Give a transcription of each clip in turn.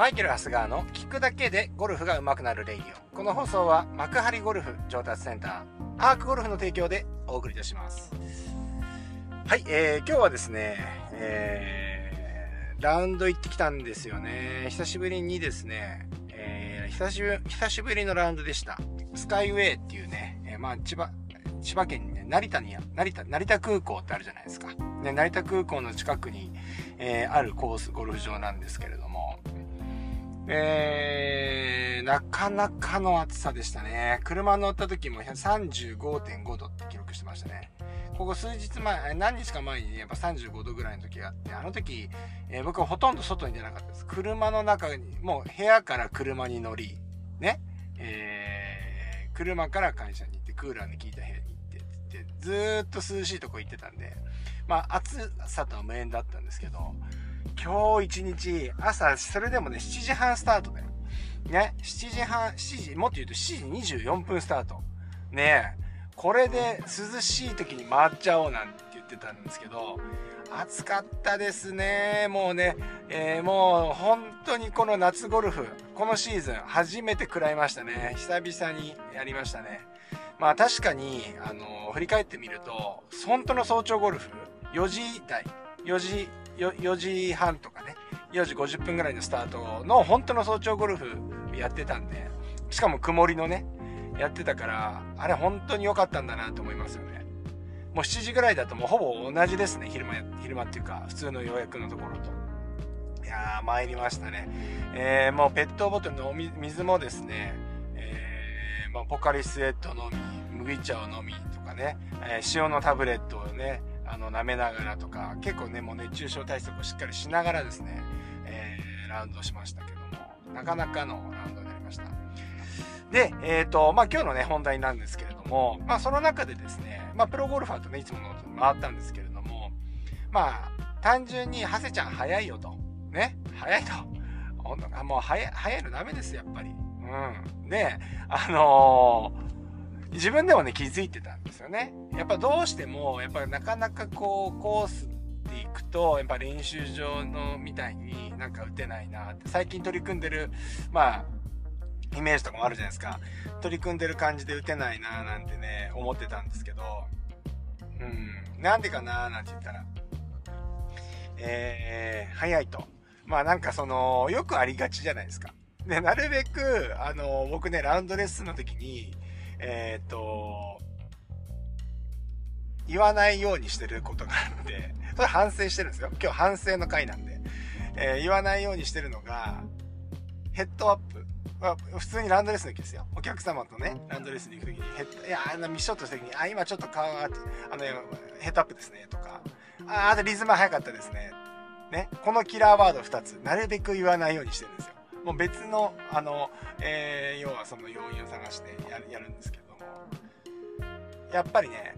マイケル・ハスガーの聞くだけでゴルフが上手くなるレイディオ。この放送は幕張ゴルフ上達センター、アークゴルフの提供でお送りいたします。はい、えー、今日はですね、えー、ラウンド行ってきたんですよね。久しぶりにですね、えー、久しぶり、久しぶりのラウンドでした。スカイウェイっていうね、えー、まあ、千葉、千葉県にね、成田に、成田、成田空港ってあるじゃないですか。ね、成田空港の近くに、えー、あるコース、ゴルフ場なんですけれども、えー、なかなかの暑さでしたね。車乗った時も35.5度って記録してましたね。ここ数日前、何日か前に、ね、やっぱ35度ぐらいの時があって、あの時、えー、僕はほとんど外に出なかったです。車の中に、もう部屋から車に乗り、ね、えー、車から会社に行って、クーラーの効いた部屋に行ってずーっと涼しいとこ行ってたんで、まあ暑さとは無縁だったんですけど、今日一日、朝、それでもね、7時半スタートだよ。ね、7時半、7時、もっと言うと7時24分スタート。ねこれで涼しい時に回っちゃおうなんて言ってたんですけど、暑かったですね。もうね、えー、もう本当にこの夏ゴルフ、このシーズン初めて食らいましたね。久々にやりましたね。まあ確かに、あの、振り返ってみると、本当の早朝ゴルフ、4時台、4時、4時半とかね、4時50分ぐらいのスタートの本当の早朝ゴルフやってたんで、しかも曇りのね、やってたから、あれ本当に良かったんだなと思いますよね。もう7時ぐらいだともうほぼ同じですね、昼間、昼間っていうか、普通の予約のところと。いやー、参りましたね。えー、もうペットボトルの水もですね、えまあ、ポカリスエットのみ、麦茶を飲みとかね、えー、塩のタブレットをね、あの、舐めながらとか、結構ね、もう熱中症対策をしっかりしながらですね、えー、ラウンドしましたけども、なかなかのラウンドになりました。で、えっ、ー、と、まあ、今日のね、本題なんですけれども、まあ、その中でですね、まあ、プロゴルファーとね、いつもの回ったんですけれども、まあ、単純に、ハセちゃん早いよと。ね、早いと。もう早い、早いのダメです、やっぱり。うん。で、あのー、自分でもね、気づいてたんですよね。やっぱどうしても、やっぱなかなかこう、コースで行くと、やっぱ練習場のみたいになんか打てないなって、最近取り組んでる、まあ、イメージとかもあるじゃないですか。取り組んでる感じで打てないななんてね、思ってたんですけど、うん、なんでかななんて言ったら、えー、早いと。まあなんかその、よくありがちじゃないですか。で、なるべく、あの、僕ね、ラウンドレッスンの時に、えっ、ー、と、言わないようにしてることがあって、それ反省してるんですよ。今日反省の回なんで。えー、言わないようにしてるのが、ヘッドアップ。まあ、普通にランドレスの時ですよ。お客様とね、ランドレスに行く時に、ヘッド、いや、あの、ミッションとした時に、あ、今ちょっと顔があの、ヘッドアップですね、とか、あ、あとリズム早かったですね。ね、このキラーワード2つ、なるべく言わないようにしてるんですよ。もう別の、あの、えー、要はその要因を探してややるんですけども、やっぱりね、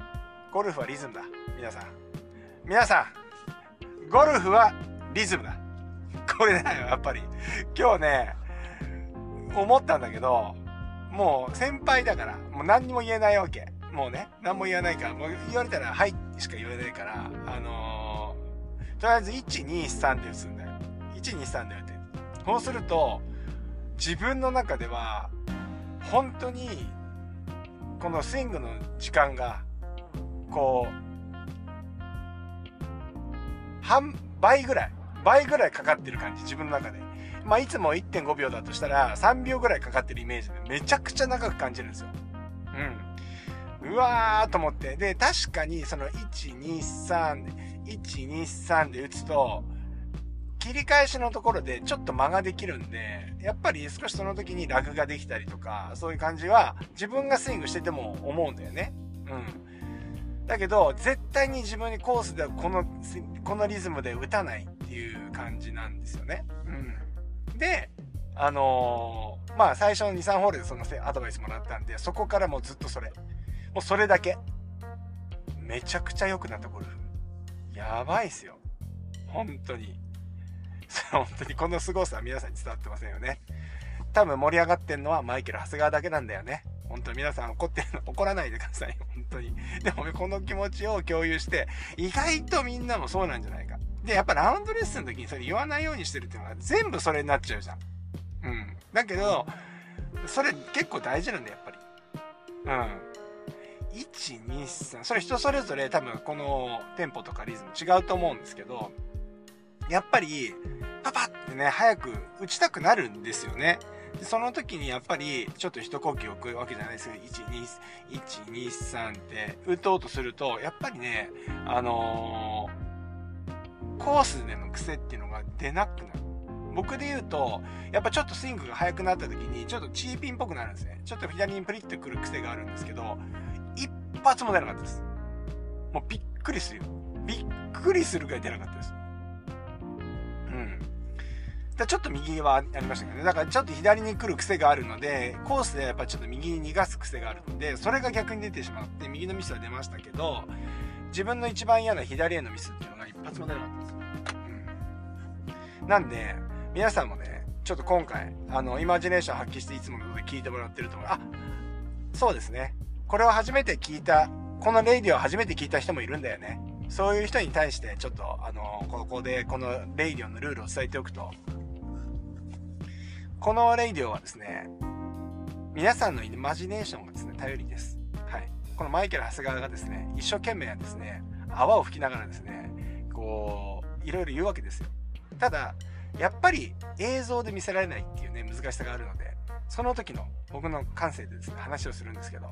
ゴルフはリズムだ。皆さん。皆さん、ゴルフはリズムだ。これだよ、やっぱり。今日ね、思ったんだけど、もう先輩だから、もう何にも言えないわけ。もうね、何も言わないから、もう言われたら、はいしか言わないから、あのー、とりあえず1、2、3で打つんだよ。1、2、3で打て。そうすると、自分の中では、本当に、このスイングの時間が、こう、半、倍ぐらい、倍ぐらいかかってる感じ、自分の中で。まあ、いつも1.5秒だとしたら、3秒ぐらいかかってるイメージで、めちゃくちゃ長く感じるんですよ。うん。うわーと思って。で、確かに、その、1、2、3、1、2、3で打つと、切り返しのところでちょっと間ができるんで、やっぱり少しその時にラグができたりとか、そういう感じは自分がスイングしてても思うんだよね。うん。だけど、絶対に自分にコースでこの、このリズムで打たないっていう感じなんですよね。うん。で、あのー、まあ最初の2、3ホールでそのアドバイスもらったんで、そこからもうずっとそれ。もうそれだけ。めちゃくちゃ良くなったゴルフ。やばいっすよ。本当に。本当にこの凄さは皆さんに伝わってませんよね。多分盛り上がってんのはマイケル・長谷川だけなんだよね。本当に皆さん怒ってるの、怒らないでください。本当に。でもこの気持ちを共有して、意外とみんなもそうなんじゃないか。で、やっぱラウンドレッスンの時にそれ言わないようにしてるっていうのは全部それになっちゃうじゃん。うん。だけど、それ結構大事なんだやっぱり。うん。1、2、3、それ人それぞれ多分このテンポとかリズム違うと思うんですけど、やっぱり、パパってね、早く打ちたくなるんですよね。でその時にやっぱり、ちょっと一呼吸置くわけじゃないですけど、1、2、1、2、3って打とうとすると、やっぱりね、あのー、コースでの癖っていうのが出なくなる。僕で言うと、やっぱちょっとスイングが速くなった時に、ちょっとチーピンっぽくなるんですね。ちょっと左にプリッとくる癖があるんですけど、一発も出なかったです。もうびっくりするよ。びっくりするぐらい出なかったです。ちょっと右はありましたけどね。だからちょっと左に来る癖があるので、コースでやっぱちょっと右に逃がす癖があるので、それが逆に出てしまって、右のミスは出ましたけど、自分の一番嫌な左へのミスっていうのが一発も出なかったんですよ。うん。なんで、皆さんもね、ちょっと今回、あの、イマジネーション発揮していつものことで聞いてもらってると思う。あ、そうですね。これを初めて聞いた、このレイディを初めて聞いた人もいるんだよね。そういう人に対して、ちょっと、あの、ここで、このレイディオのルールを伝えておくと、このレイディオはですね、皆さんのイマジネーションがですね、頼りです。はい。このマイケル・長谷川がですね、一生懸命ですね、泡を吹きながらですね、こう、いろいろ言うわけですよ。ただ、やっぱり映像で見せられないっていうね、難しさがあるので、その時の僕の感性でですね、話をするんですけど、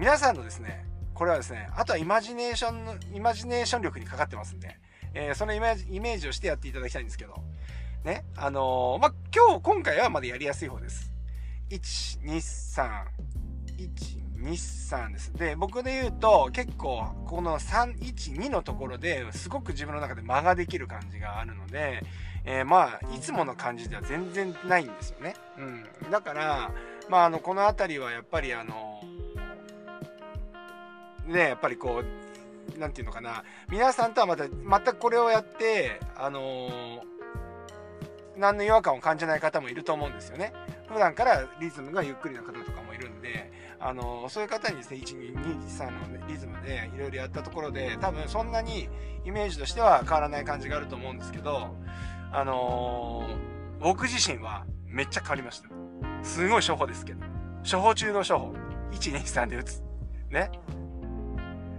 皆さんのですね、これはですね、あとはイマジネーションの、イマジネーション力にかかってますんで、えー、そのイメージイメージをしてやっていただきたいんですけど、ね、あのー、ま、今日、今回はまだやりやすい方です。1、2、3、1、2、3です。で、僕で言うと、結構、この3、1、2のところですごく自分の中で間ができる感じがあるので、えー、まあいつもの感じでは全然ないんですよね。うん、だからまああのこの辺りはやっぱりあのねやっぱりこう何て言うのかな皆さんとはまた全くこれをやってあの、何の違和感を感じない方もいると思うんですよね。普段からリズムがゆっくりな方とかもいるんで、あのそういう方にですね、1、2、2、3のリズムでいろいろやったところで、多分そんなにイメージとしては変わらない感じがあると思うんですけど、あのー、僕自身はめっちゃ変わりました。すごい処方ですけど。処方中の処方。1、2、3で打つ。ね。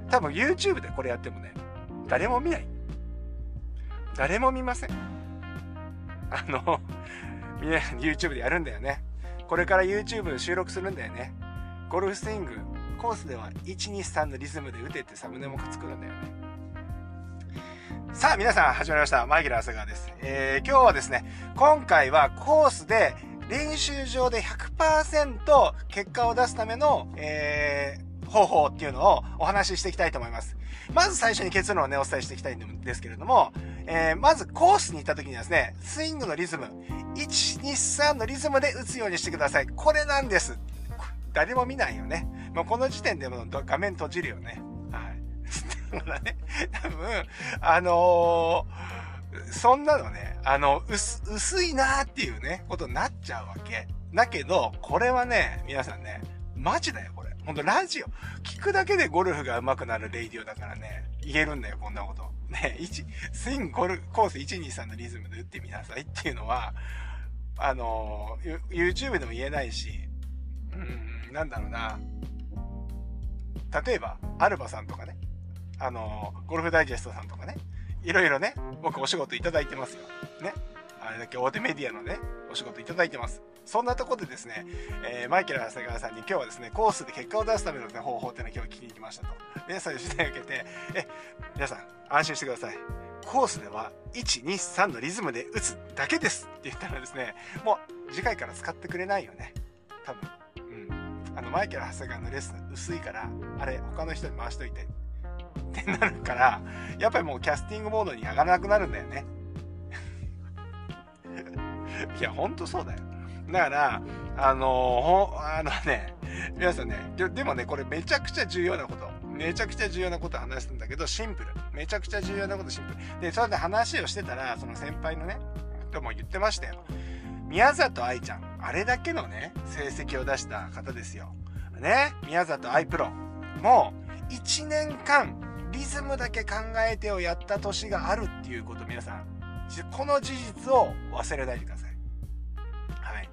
多分 YouTube でこれやってもね、誰も見ない。誰も見ません。あの、みんな YouTube でやるんだよね。これから YouTube 収録するんだよね。ゴルフスイング、コースでは1、2、3のリズムで打てってサムネも作るんだよね。さあ皆さん始まりましたマイケル長谷川です、えー、今日はですね今回はコースで練習場で100%結果を出すための、えー、方法っていうのをお話ししていきたいと思います。まず最初に結論をねお伝えしていきたいんですけれども、えー、まずコースに行った時にはですねスイングのリズム123のリズムで打つようにしてください。これなんです。誰も見ないよね。もうこの時点でも画面閉じるよね。はい。だからね、多分、あのー、そんなのね、あの、薄、薄いなーっていうね、ことになっちゃうわけ。だけど、これはね、皆さんね、マジだよ、これ。ほんと、ラジオ。聞くだけでゴルフが上手くなるレイディオだからね、言えるんだよ、こんなこと。ね、1、スイングゴルコース123のリズムで打ってみなさいっていうのは、あの、YouTube でも言えないし、うん、なんだろうな。例えば、アルバさんとかね、あの、ゴルフダイジェストさんとかね、いろいろね、僕お仕事いただいてますよ。ね。あれだけ大手メディアのね、お仕事いただいてます。そんなとこでですね、えー、マイケル・長谷川さんに今日はですね、コースで結果を出すための、ね、方法っていうのを今日聞きに来ましたと。で、そういう取材を受けて、え、皆さん、安心してください。コースでは、1、2、3のリズムで打つだけですって言ったらですね、もう次回から使ってくれないよね。多分。うん。あの、マイケル・長谷川のレッスン薄いから、あれ、他の人に回しといて。ってなるから、やっぱりもうキャスティングモードに上がらなくなるんだよね。いや、ほんとそうだよ。だから、あのー、あのね、皆さんねで、でもね、これめちゃくちゃ重要なこと。めちゃくちゃ重要なこと話すんだけど、シンプル。めちゃくちゃ重要なことシンプル。で、それで話をしてたら、その先輩のね、人も言ってましたよ。宮里愛ちゃん、あれだけのね、成績を出した方ですよ。ね、宮里愛プロもう1年間リズムだけ考えてをやった年があるっていうこと皆さんこの事実を忘れないでください。はい。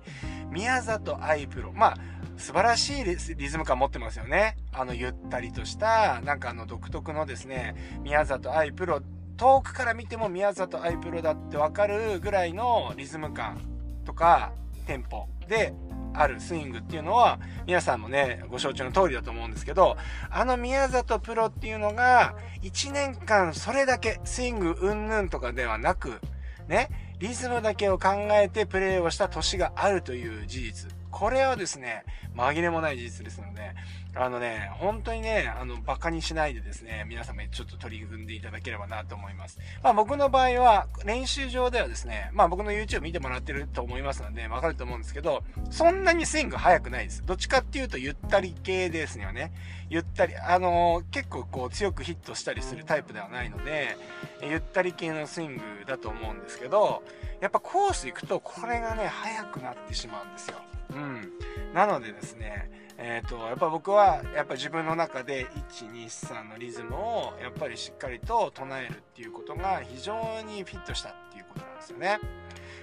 宮里愛プロ。まあ、素晴らしいリズム感持ってますよね。あの、ゆったりとした、なんかあの、独特のですね、宮里愛プロ。遠くから見ても宮里愛プロだってわかるぐらいのリズム感とか、テンポであるスイングっていうのは、皆さんもね、ご承知の通りだと思うんですけど、あの宮里プロっていうのが、1年間それだけスイングうんぬんとかではなく、ね、リズムだけを考えてプレーをした年があるという事実。これはですね、紛れもない事実ですので、あのね、本当にね、あの、馬鹿にしないでですね、皆様にちょっと取り組んでいただければなと思います。まあ僕の場合は、練習場ではですね、まあ僕の YouTube 見てもらってると思いますので、わかると思うんですけど、そんなにスイング速くないです。どっちかっていうとゆったり系ですよね。ゆったり、あのー、結構こう強くヒットしたりするタイプではないので、ゆったり系のスイングだと思うんですけど、やっぱコース行くとこれがね、速くなってしまうんですよ。うん。なのでですね、えっ、ー、と、やっぱ僕は、やっぱ自分の中で、1、2、3のリズムを、やっぱりしっかりと唱えるっていうことが非常にフィットしたっていうことなんですよね。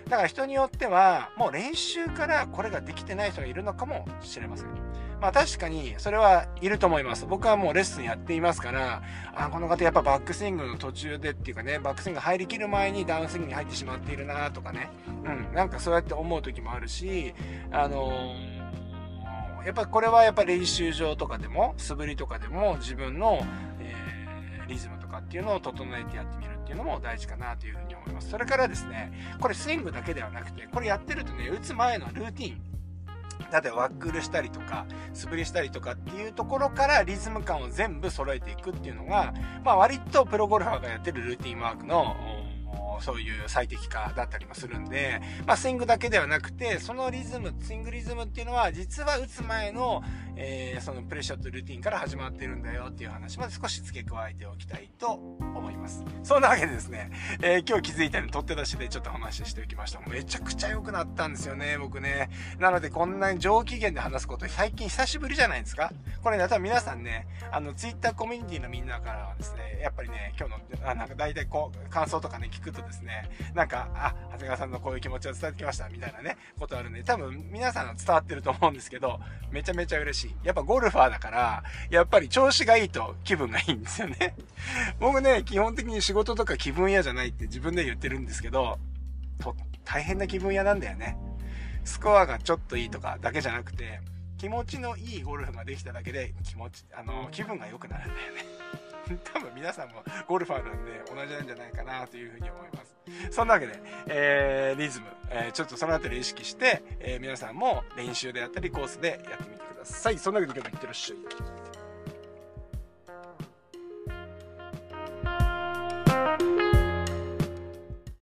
だから人によっては、もう練習からこれができてない人がいるのかもしれません。まあ確かに、それはいると思います。僕はもうレッスンやっていますから、あ、この方やっぱバックスイングの途中でっていうかね、バックスイング入りきる前にダウンスイングに入ってしまっているなとかね。うん、なんかそうやって思う時もあるし、あのーやっぱこれはやっぱ練習場とかでも素振りとかでも自分の、えー、リズムとかっていうのを整えてやってみるっていうのも大事かなというふうに思いますそれからですねこれスイングだけではなくてこれやってるとね打つ前のルーティン例えばワックルしたりとか素振りしたりとかっていうところからリズム感を全部揃えていくっていうのが、まあ、割とプロゴルファーがやってるルーティンワークのそういう最適化だったりもするんで、まあ、スイングだけではなくて、そのリズム、スイングリズムっていうのは、実は打つ前の、えー、そのプレッシャーとルーティンから始まってるんだよっていう話まで少し付け加えておきたいと思います。そんなわけでですね、えー、今日気づいたように取って出しでちょっと話しておきました。めちゃくちゃ良くなったんですよね、僕ね。なのでこんなに上機嫌で話すこと最近久しぶりじゃないですかこれね、多分皆さんね、あの、ツイッターコミュニティのみんなからはですね、やっぱりね、今日の、あなんか大体こう、感想とかね、聞くとでですね、なんか、あ、長谷川さんのこういう気持ちを伝えてきました、みたいなね、ことあるんで、多分皆さん伝わってると思うんですけど、めちゃめちゃ嬉しい。やっぱゴルファーだから、やっぱり調子がいいと気分がいいんですよね。僕ね、基本的に仕事とか気分屋じゃないって自分で言ってるんですけど、と、大変な気分屋なんだよね。スコアがちょっといいとかだけじゃなくて、気持ちのいいゴルフができただけで気持ち、あの、気分が良くなるんだよね。多分皆さんもゴルファーなんで同じなんじゃないかなというふうに思います。そんなわけで、えー、リズム、えー、ちょっとそのあたり意識して、えー、皆さんも練習であったりコースでやってみてください。そんなわけで今日もいってらっしゃい。